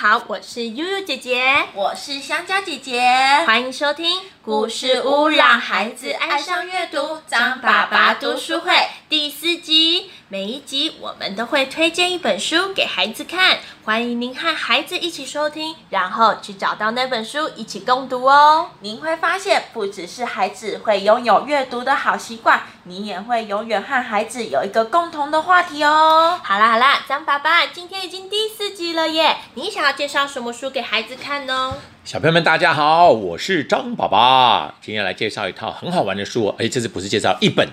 好，我是悠悠姐姐，我是香蕉姐姐，欢迎收听故事屋，让孩子爱上阅读。张爸爸读书会第四集，每一集我们都会推荐一本书给孩子看，欢迎您和孩子一起收听，然后去找到那本书一起共读哦。您会发现，不只是孩子会拥有阅读的好习惯，你也会永远和孩子有一个共同的话题哦。好啦好啦，张爸爸，今天已经第四集了耶，你想要介绍什么书给孩子看呢？小朋友们，大家好，我是张爸爸，今天来介绍一套很好玩的书。哎，这次不是介绍一本，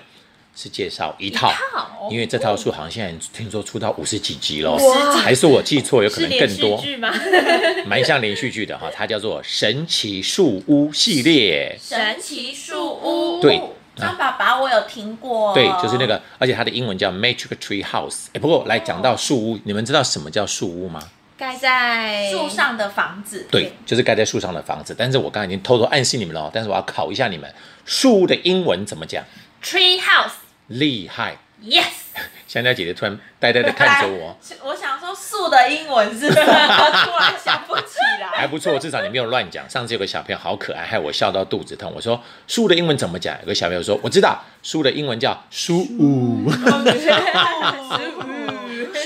是介绍一套，因为这套书好像现在听说出到五十几集了，还是我记错，有可能更多。蛮像连续剧的哈，它叫做《神奇树屋》系列。神奇树屋，对，张爸爸我有听过，对，就是那个，而且它的英文叫 Magic Tree House。哎，不过来讲到树屋，你们知道什么叫树屋吗？盖在树上的房子，对，就是盖在树上的房子。但是我刚才已经偷偷暗示你们了，但是我要考一下你们，树屋的英文怎么讲？Tree house。厉害。Yes。香蕉姐姐突然呆呆的看着我，我想说树的英文是什么？突然想不起来。还不错，至少你没有乱讲。上次有个小朋友好可爱，害我笑到肚子痛。我说树的英文怎么讲？有个小朋友说我知道，树的英文叫书屋。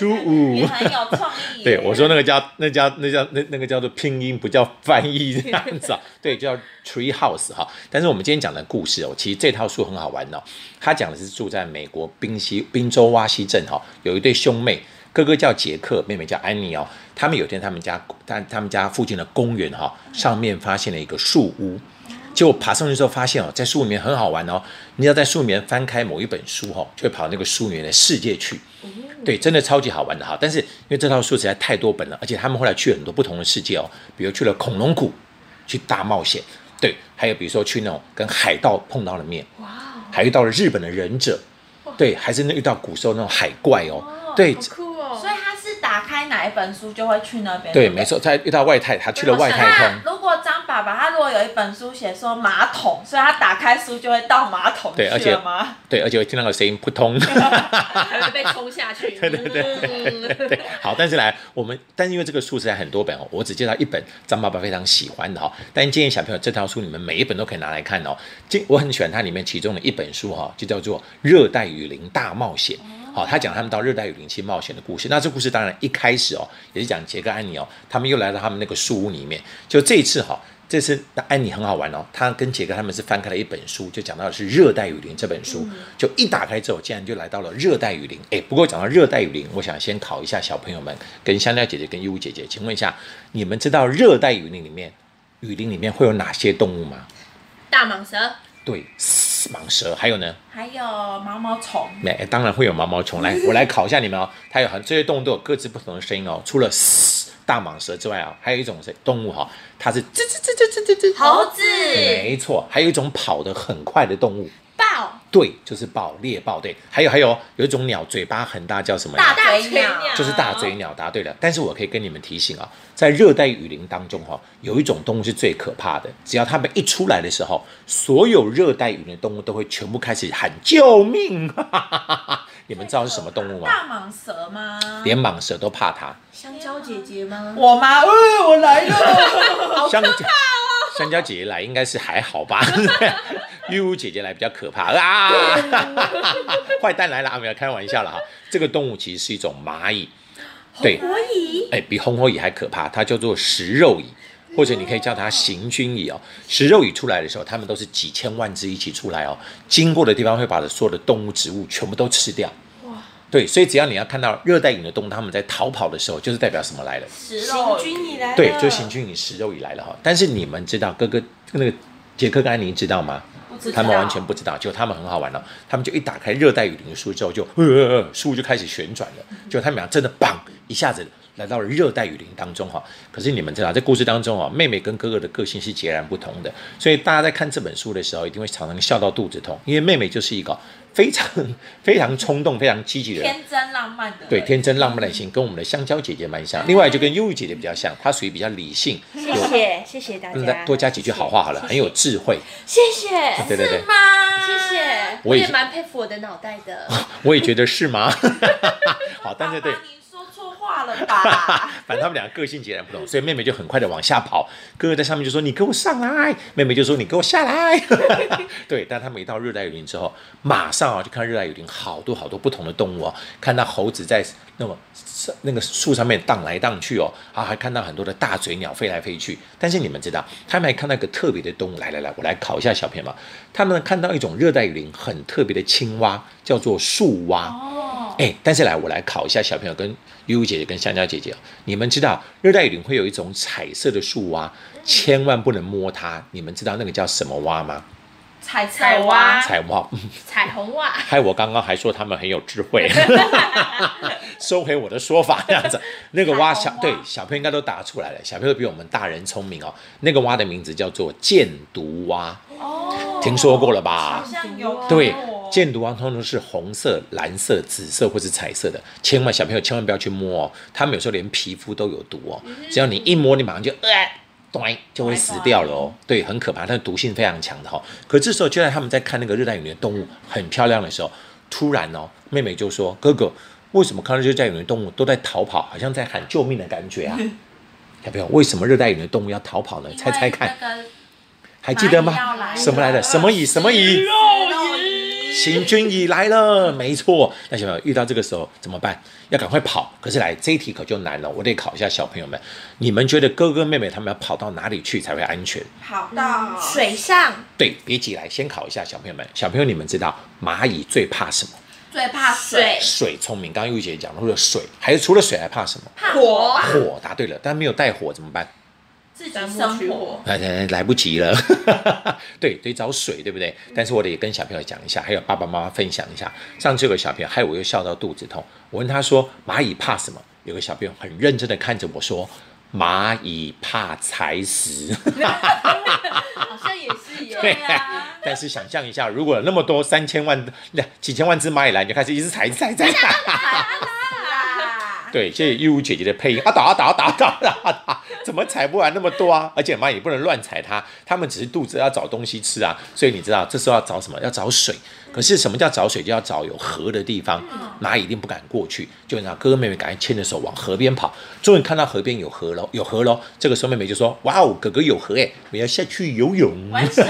书屋很有创意。对，我说那个叫那叫那叫那那个叫做拼音，不叫翻译这样子啊。对，叫 Tree House 哈。但是我们今天讲的故事哦，其实这套书很好玩哦。他讲的是住在美国宾西宾州洼西镇哈，有一对兄妹，哥哥叫杰克，妹妹叫安妮哦。他们有天他们家他他们家附近的公园哈，上面发现了一个树屋。结果爬上去之后发现哦，在树里面很好玩哦。你要在树里面翻开某一本书哈，就会跑那个书里面的世界去。对，真的超级好玩的哈。但是因为这套书实在太多本了，而且他们后来去很多不同的世界哦，比如去了恐龙谷去大冒险，对，还有比如说去那种跟海盗碰到了面，哇，还遇到了日本的忍者，对，还是那遇到古时候那种海怪哦，对，酷哦。所以他是打开哪一本书就会去那边。对，没错，他遇到外太，他去了外太空。如果有一本书写说马桶，所以他打开书就会到马桶对，而且吗？对，而且会听到个声音扑通，还会被冲下去。对对对 对，好，但是来我们，但是因为这个书实在很多本哦，我只介绍一本张爸爸非常喜欢的哈。但建议小朋友这套书你们每一本都可以拿来看哦。这我很喜欢它里面其中的一本书哈，就叫做《热带雨林大冒险》。好，他讲他们到热带雨林去冒险的故事。那这故事当然一开始哦，也是讲杰克安妮哦，他们又来到他们那个树屋里面。就这一次哈。这次安妮很好玩哦，她跟杰克他们是翻开了一本书，就讲到的是《热带雨林》这本书，就一打开之后，竟然就来到了热带雨林。哎，不过讲到热带雨林，我想先考一下小朋友们，跟香蕉姐姐跟优姐姐，请问一下，你们知道热带雨林里面雨林里面会有哪些动物吗？大蟒蛇。对，蟒蛇，还有呢？还有毛毛虫。没，当然会有毛毛虫。来，我来考一下你们哦，它有很这些动物都有各自不同的声音哦，除了大蟒蛇之外啊，还有一种是动物哈，它是吱吱吱吱吱吱吱，猴子，没错，还有一种跑得很快的动物，豹，对，就是豹，猎豹，对，还有还有有一种鸟，嘴巴很大，叫什么？大嘴鸟，就是大嘴鸟，答对了。但是我可以跟你们提醒啊，在热带雨林当中哈，有一种动物是最可怕的，只要它们一出来的时候，所有热带雨林的动物都会全部开始喊救命。你们知道是什么动物吗？大蟒蛇吗？连蟒蛇都怕它。香蕉姐姐吗？我吗？呃，我来了。香蕉，香蕉姐姐来应该是还好吧？玉屋姐姐来比较可怕啊！坏蛋来了啊！不要开玩笑了哈。这个动物其实是一种蚂蚁，对，红火蚁。哎，比红火蚁还可怕，它叫做食肉蚁。或者你可以叫它行军蚁哦，食肉蚁出来的时候，它们都是几千万只一起出来哦，经过的地方会把所有的动物、植物全部都吃掉。哇！对，所以只要你要看到热带雨的动物，它们在逃跑的时候，就是代表什么来了？行军蚁来了。对，就行军蚁、食肉蚁来了哈。但是你们知道，哥哥那个杰克跟安妮知道吗？他们完全不知道，就他们很好玩哦。他们就一打开热带雨林的书之后，就呃，书就开始旋转了。就他们俩真的棒一下子。来到了热带雨林当中哈，可是你们知道，在故事当中啊，妹妹跟哥哥的个性是截然不同的，所以大家在看这本书的时候，一定会常常笑到肚子痛，因为妹妹就是一个非常 非常冲动、非常积极的天真浪漫的，对天真浪漫的心，跟我们的香蕉姐姐蛮像。另外就跟忧郁姐姐比较像，她属于比较理性。谢谢谢谢大家，多加几句好话好了，很有智慧。谢谢，对对对，吗？谢谢，我也蛮佩服我的脑袋的。我也觉得是吗？好，但是对。了吧？反正他们俩个性截然不同，所以妹妹就很快的往下跑，哥哥在上面就说：“你给我上来！”妹妹就说：“你给我下来！” 对，但他们一到热带雨林之后，马上啊就看热带雨林好多好多不同的动物哦，看到猴子在那么那个树上面荡来荡去哦，啊还看到很多的大嘴鸟飞来飞去。但是你们知道，他们还看到一个特别的动物，来来来，我来考一下小朋友们，他们看到一种热带雨林很特别的青蛙，叫做树蛙。哎，但是来，我来考一下小朋友跟悠悠姐姐跟香蕉姐姐哦，你们知道热带雨林会有一种彩色的树蛙，千万不能摸它。你们知道那个叫什么蛙吗？彩彩蛙蛙，彩蛙。嗯 彩虹蛙。还有我刚刚还说他们很有智慧，收回我的说法，这样子。那个蛙小蛙对小朋友应该都答出来了，小朋友比我们大人聪明哦。那个蛙的名字叫做箭毒蛙，哦，听说过了吧好？像有过对，箭毒蛙通常是红色、蓝色、紫色或是彩色的，千万小朋友千万不要去摸哦，他们有时候连皮肤都有毒哦，只要你一摸，你马上就呃。对，就会死掉了哦。对，很可怕，它的毒性非常强的哈、哦。可这时候，就在他们在看那个热带雨林的动物很漂亮的时候，突然哦，妹妹就说：“哥哥，为什么看到热带雨林的动物都在逃跑，好像在喊救命的感觉啊？” 小朋友，为什么热带雨林的动物要逃跑呢？猜猜看，那个还记得吗什么来的？什么蚁？什么蚁？肉行军蚁来了，没错。那小朋友遇到这个时候怎么办？要赶快跑。可是来这一题可就难了，我得考一下小朋友们，你们觉得哥哥妹妹他们要跑到哪里去才会安全？跑到水上对，别急，来先考一下小朋友们。小朋友，你们知道蚂蚁最怕什么？最怕水，水，聪明。刚刚玉姐讲了，水，还是除了水还怕什么？怕火，火，答对了。但没有带火怎么办？生火取火。来来来不及了，对，得找水，对不对？但是我得跟小朋友讲一下，还有爸爸妈妈分享一下。上次有个小朋友，害我又笑到肚子痛。我问他说：“蚂蚁怕什么？”有个小朋友很认真的看着我说：“蚂蚁怕踩死。好像也是耶。对啊，但是想象一下，如果有那么多三千万、几千万只蚂蚁来，你就开始一直踩、踩、踩。对，谢谢义务姐姐的配音啊，打啊打啊打啊打啊打啊，怎么踩不完那么多啊？而且妈也不能乱踩它，它们只是肚子要找东西吃啊，所以你知道这时候要找什么？要找水。可是什么叫找水？就要找有河的地方，蚂蚁一定不敢过去，就让哥哥妹妹赶快牵着手往河边跑。终于看到河边有河喽，有河喽。这个时候妹妹就说：“哇哦，哥哥有河哎，我要下去游泳。”玩水，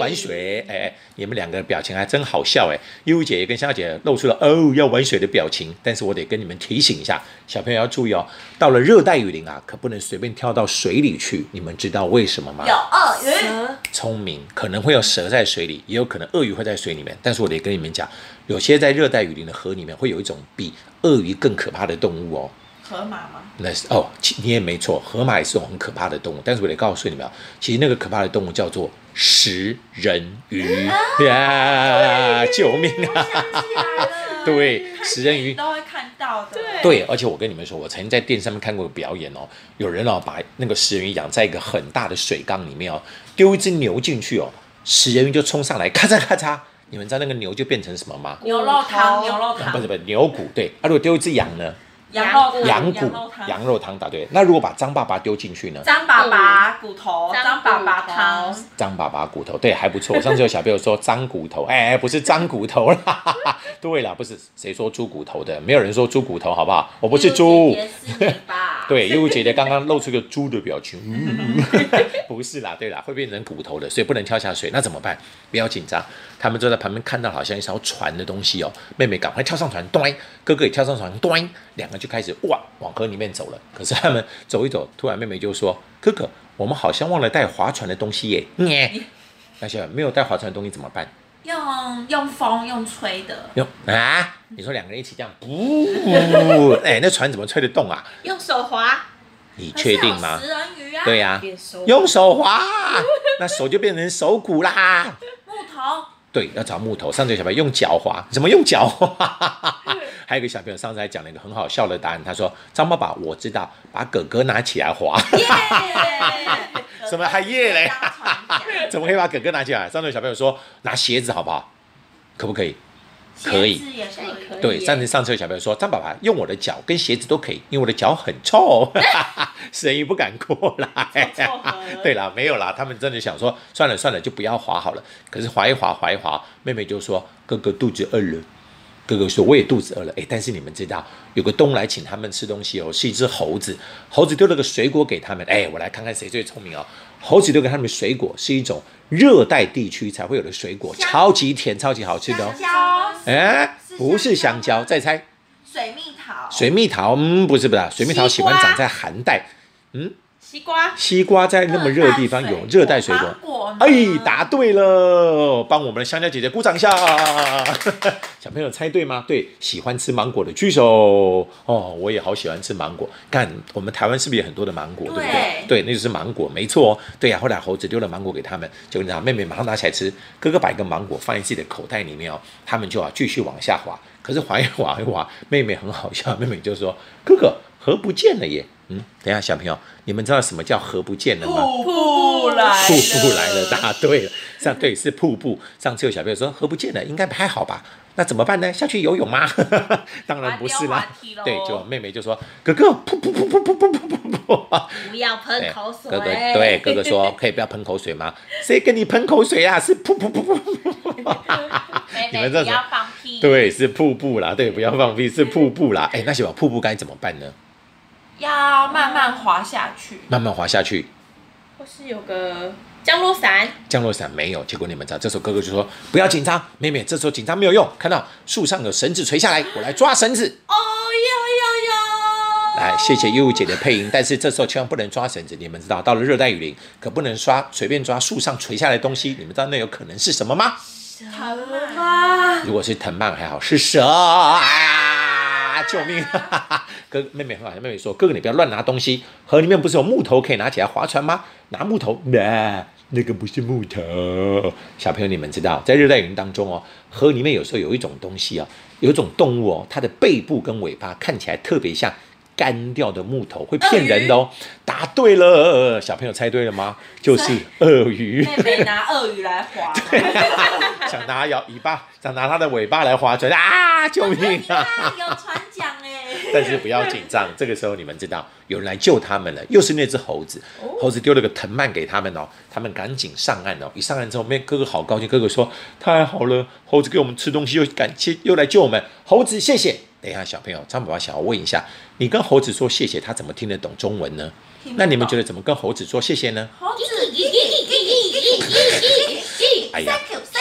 玩水，哎、你们两个表情还真好笑哎！悠悠姐姐跟香蕉姐姐露出了哦要玩水的表情，但是我得跟你们提醒一下，小朋友要注意哦，到了热带雨林啊，可不能随便跳到水里去。你们知道为什么吗？有鳄鱼，聪明，可能会有蛇在水里，也有可能鳄鱼会在水里面。但是我得跟你们讲，有些在热带雨林的河里面会有一种比鳄鱼更可怕的动物哦。河马吗？那是哦，你也没错，河马也是种很可怕的动物。但是我得告诉你们啊，其实那个可怕的动物叫做食人鱼呀！救命啊！对看食人鱼都会看到的，对对，而且我跟你们说，我曾经在电视上面看过个表演哦，有人哦把那个食人鱼养在一个很大的水缸里面哦，丢一只牛进去哦，食人鱼就冲上来，咔嚓咔嚓，你们知道那个牛就变成什么吗？牛肉汤，牛肉汤不是，不是牛骨，对。啊，如果丢一只羊呢？羊肉汤，羊骨肉，汤，羊肉汤答对。那如果把张爸爸丢进去呢？张爸爸骨头，张张爸爸汤，张爸爸骨头，对，还不错。上次有小朋友说张骨头，哎，不是张骨头啦。对啦，不是谁说猪骨头的，没有人说猪骨头，好不好？我不是猪。对，悠悠姐姐刚刚露出个猪的表情，嗯不是啦，对啦，会变成骨头的，所以不能跳下水。那怎么办？不要紧张，他们就在旁边看到好像一艘船的东西哦。妹妹赶快跳上船，咚！哥哥也跳上船，咚！两个就开始哇往河里面走了。可是他们走一走，突然妹妹就说：“哥哥，我们好像忘了带划船的东西耶。”耶，那些没有带划船的东西怎么办？用用风用吹的，用啊？你说两个人一起这样，不，哎，那船怎么吹得动啊？用手划，你确定吗食人鱼啊，对呀、用手划，那手就变成手骨啦。对，要找木头。上次有小朋友用脚滑，怎么用脚滑？还有个小朋友上次还讲了一个很好笑的答案，他说：“张爸爸，我知道，把哥哥拿起来滑。哈哈哈！什么还耶嘞当船桨 怎么可以把哥哥拿起来？上次有小朋友说拿鞋子好不好？可不可以？可以。对，耶上次上车小朋友说，张爸爸用我的脚跟鞋子都可以，因为我的脚很臭，食人鱼不敢过来。对啦，没有啦，他们真的想说，算了算了，就不要滑好了。可是滑一滑滑一滑，妹妹就说哥哥肚子饿了，哥哥说我也肚子饿了，哎，但是你们知道有个东来请他们吃东西哦，是一只猴子，猴子丢了个水果给他们，哎，我来看看谁最聪明哦。猴子丢给他们水果是一种热带地区才会有的水果，超级甜，超级好吃的哦。香。蕉，哎，不是香香蕉蕉，再猜。水蜜桃，水蜜桃，嗯，不是不是，水蜜桃喜欢长在寒带，西瓜，西瓜在那么热的地方有热带水果哎，答对了，帮我们的香蕉姐姐鼓掌一下。小朋友猜对吗？对，喜欢吃芒果的举手。哦，我也好喜欢吃芒果。看我们台湾是不是有很多的芒果，对不对？对，那就是芒果，没错哦。对呀、后来猴子丢了芒果给他们，就你知道，妹妹马上拿起来吃，哥哥把一个芒果放在自己的口袋里面哦，他们就要继续往下滑。可是滑一滑一滑，妹妹很好笑，妹妹就说：“哥哥，河不见了耶。”嗯，等一下，小朋友，你们知道什么叫河不见了吗？瀑布来了，瀑布来了，答对了。上对是瀑布。上次有小朋友说河不见了，应该还好吧？那怎么办呢？下去游泳吗？当然不是啦对，就妹妹就说哥哥噗噗噗噗噗噗噗噗噗。不要喷口水。哥哥对哥哥说可以不要喷口水吗？谁跟你喷口水啊？是噗噗噗噗噗。妹你们这不要放屁，，对，是瀑布啦。对，不要放屁，是瀑布啦。哎，那小宝瀑布该怎么办呢？要慢慢滑下去。慢慢滑下去。或是有个降落伞，降落伞没有，结果你们知道，这时候哥哥就说不要紧张，妹妹，这时候紧张没有用，看到树上有绳子垂下来，我来抓绳子。哦哟哟哟！来，谢谢悠悠姐的配音，但是这时候千万不能抓绳子，你们知道，到了热带雨林可不能刷随便抓树上垂下来的东西，你们知道那有可能是什么吗？藤蔓？如果是藤蔓还好，是蛇啊！救命！哥妹妹很好，妹妹说：“哥哥，你不要乱拿东西。河里面不是有木头可以拿起来划船吗？拿木头，那、那个不是木头。小朋友，你们知道，在热带雨林当中哦，河里面有时候有一种东西哦，有一种动物哦，它的背部跟尾巴看起来特别像干掉的木头，会骗人的哦。答对了，小朋友猜对了吗？就是鳄鱼。妹妹拿鳄鱼来滑吗，想拿摇尾巴，想拿它的尾巴来划船啊！救命！但是不要紧张，这个时候你们知道有人来救他们了，又是那只猴子，猴子丢了个藤蔓给他们哦，他们赶紧上岸哦。一上岸之后，妹哥哥好高兴，哥哥说太好了，猴子给我们吃东西，又感谢又来救我们，猴子谢谢。等一下，小朋友，张宝宝想要问一下，你跟猴子说谢谢，他怎么听得懂中文呢？那你们觉得怎么跟猴子说谢谢呢？猴子，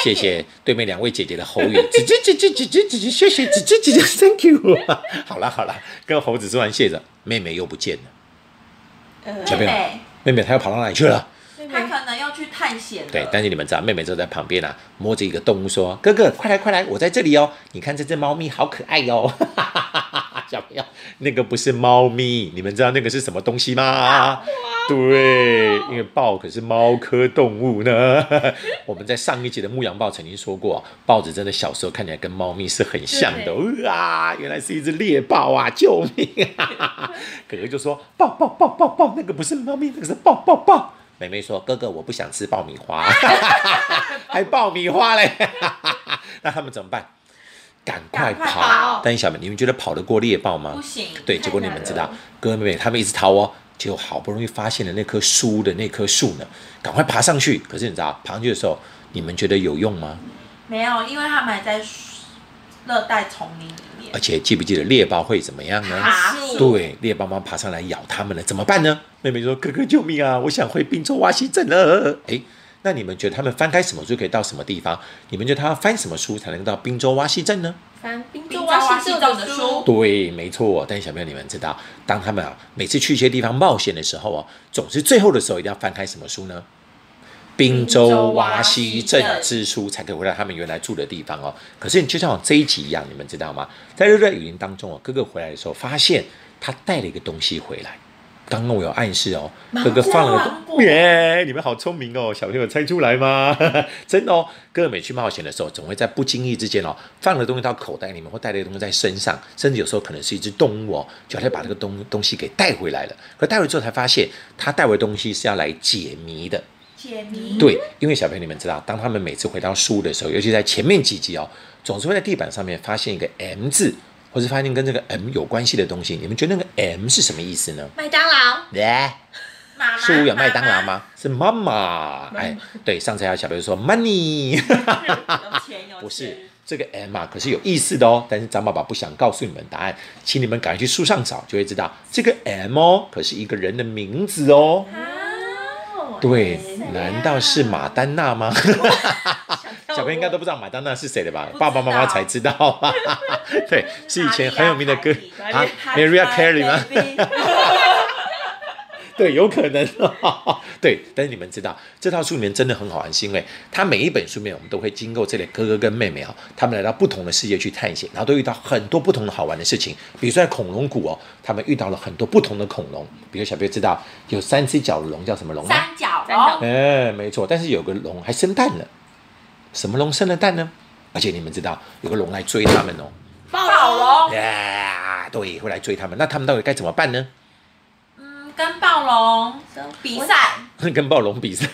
谢谢对面两位姐姐的猴语，吱吱吱吱吱吱吱吱，谢谢吱吱吱吱，Thank you。好了好了，跟猴子说完谢着，妹妹又不见了。呃，小朋友妹妹，妹妹她又跑到哪里去了？她可能要去探险。对，但是你们知道，妹妹就在旁边啊，摸着一个动物说：“哥哥，快来快来，我在这里哦！你看这只猫咪好可爱哟、哦！”小朋友，那个不是猫咪，你们知道那个是什么东西吗？对，因为豹可是猫科动物呢。我们在上一集的《牧羊豹》曾经说过，豹子真的小时候看起来跟猫咪是很像的。啊，原来是一只猎豹啊！救命啊！哥哥就说：“豹豹豹豹豹，那个不是猫咪，那个是豹豹豹。”妹妹说：“哥哥，我不想吃爆米花，还爆米花嘞！那他们怎么办？赶快跑！但是小妹，你们觉得跑得过猎豹吗不？行。对，结果你们知道，哥哥妹妹他们一直逃哦，结果好不容易发现了那棵树的那棵树呢，赶快爬上去。可是你知道，爬上去的时候，你们觉得有用吗？没有，因为他们还在热带丛林里面而。且记不记得猎豹会怎么样呢？爬树对，猎豹妈爬上来咬他们了，怎么办呢？妹妹说：“哥哥救命啊！我想回宾州瓦西镇了。”哎，那你们觉得他们翻开什么书可以到什么地方？你们觉得他要翻什么书才能到宾州瓦西镇呢？翻滨滨州州挖挖西西镇的书书，对，没错。但是小朋友，你们知道，当他们啊每次去一些地方冒险的时候哦，总是最后的时候一定要翻开什么书呢？滨州瓦西镇之书才可以回到他们原来住的地方哦。可是你就像这一集一样，你们知道吗？在热带雨林当中哦，哥哥回来的时候发现他带了一个东西回来。刚刚我有暗示哦，哥哥放了个耶！你们好聪明哦，小朋友猜出来吗？真的哦，哥哥每去冒险的时候，总会在不经意之间哦，放了东西到口袋里面，或带了东西在身上，甚至有时候可能是一只动物哦，就好像把这个东东西给带回来了。可带回之后才发现，他带回的东西是要来解谜的。解谜。对，因为小朋友你们知道，当他们每次回到书的时候，尤其在前面几集哦，总是会在地板上面发现一个 M 字，或是发现跟这个 M 有关系的东西。你们觉得那个 M 是什么意思呢？麦当劳，来。妈妈树屋有麦当劳？妈吗？是妈妈。哎，对，上次还有小朋友说 money。不是这个 M 啊，可是有意思的哦。但是张爸爸不想告诉你们答案，请你们赶快去书上找，就会知道这个 M 哦，可是一个人的名字哦。哦，对，难道是马丹娜吗？小朋友应该都不知道马当娜是谁的吧？爸爸妈妈才知道吧？对，是以前很有名的歌啊，Maria Carey 吗？对，有可能。对，但是你们知道这套书里面真的很好玩，是因为它每一本书面我们都会经过这类哥哥跟妹妹啊，他们来到不同的世界去探险，然后都遇到很多不同的好玩的事情。比如说在恐龙谷哦，他们遇到了很多不同的恐龙，比如小朋友知道有三只脚的龙叫什么龙吗？三角三角龙，哎，没错，但是有个龙还生蛋了，什么龙生了蛋呢？而且你们知道有个龙来追他们哦，暴龙，呀，对，会来追他们，那他们到底该怎么办呢？嗯，跟暴龙比赛，跟暴龙比赛，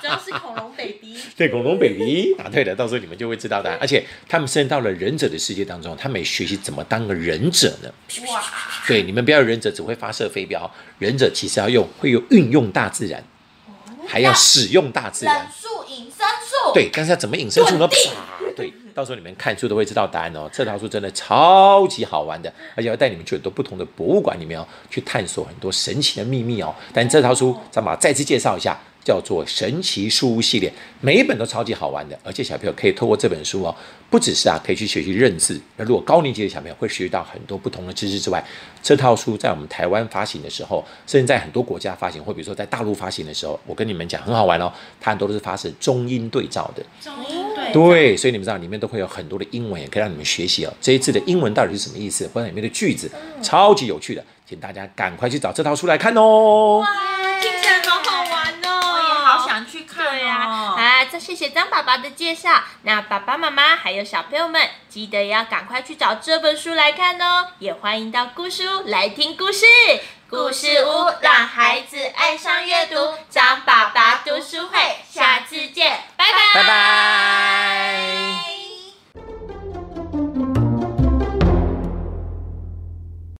主要是恐龙 baby，对，恐龙 baby 答对了，到时候你们就会知道答案。而且他们甚至到了忍者的世界当中，他们也学习怎么当个忍者呢？哇，对，你们不要忍者只会发射飞镖，忍者其实要用会有运用大自然，还要使用大自然忍。术隐身术，对，但是要怎么隐身术呢？啪！对，到时候你们看书都会知道答案哦。这套书真的超级好玩的，而且要带你们去很多不同的博物馆里面哦，去探索很多神奇的秘密哦。但这套书，咱们再次介绍一下，叫做《神奇书屋》系列，每一本都超级好玩的，而且小朋友可以透过这本书哦，不只是啊可以去学习认字，那如果高年级的小朋友会学习到很多不同的知识之外，这套书在我们台湾发行的时候，甚至在很多国家发行，或比如说在大陆发行的时候，我跟你们讲很好玩哦，它很多都是发生中英对照的。中英对对，所以你们知道里面都会有很多的英文，也可以让你们学习哦。这一次的英文到底是什么意思，或者里面的句子，超级有趣的，请大家赶快去找这套书来看哦。写张爸爸的介绍，那爸爸妈妈还有小朋友们，记得要赶快去找这本书来看哦。也欢迎到故事屋来听故事，故事屋让孩子爱上阅读。张爸爸读书会，下次见，拜拜。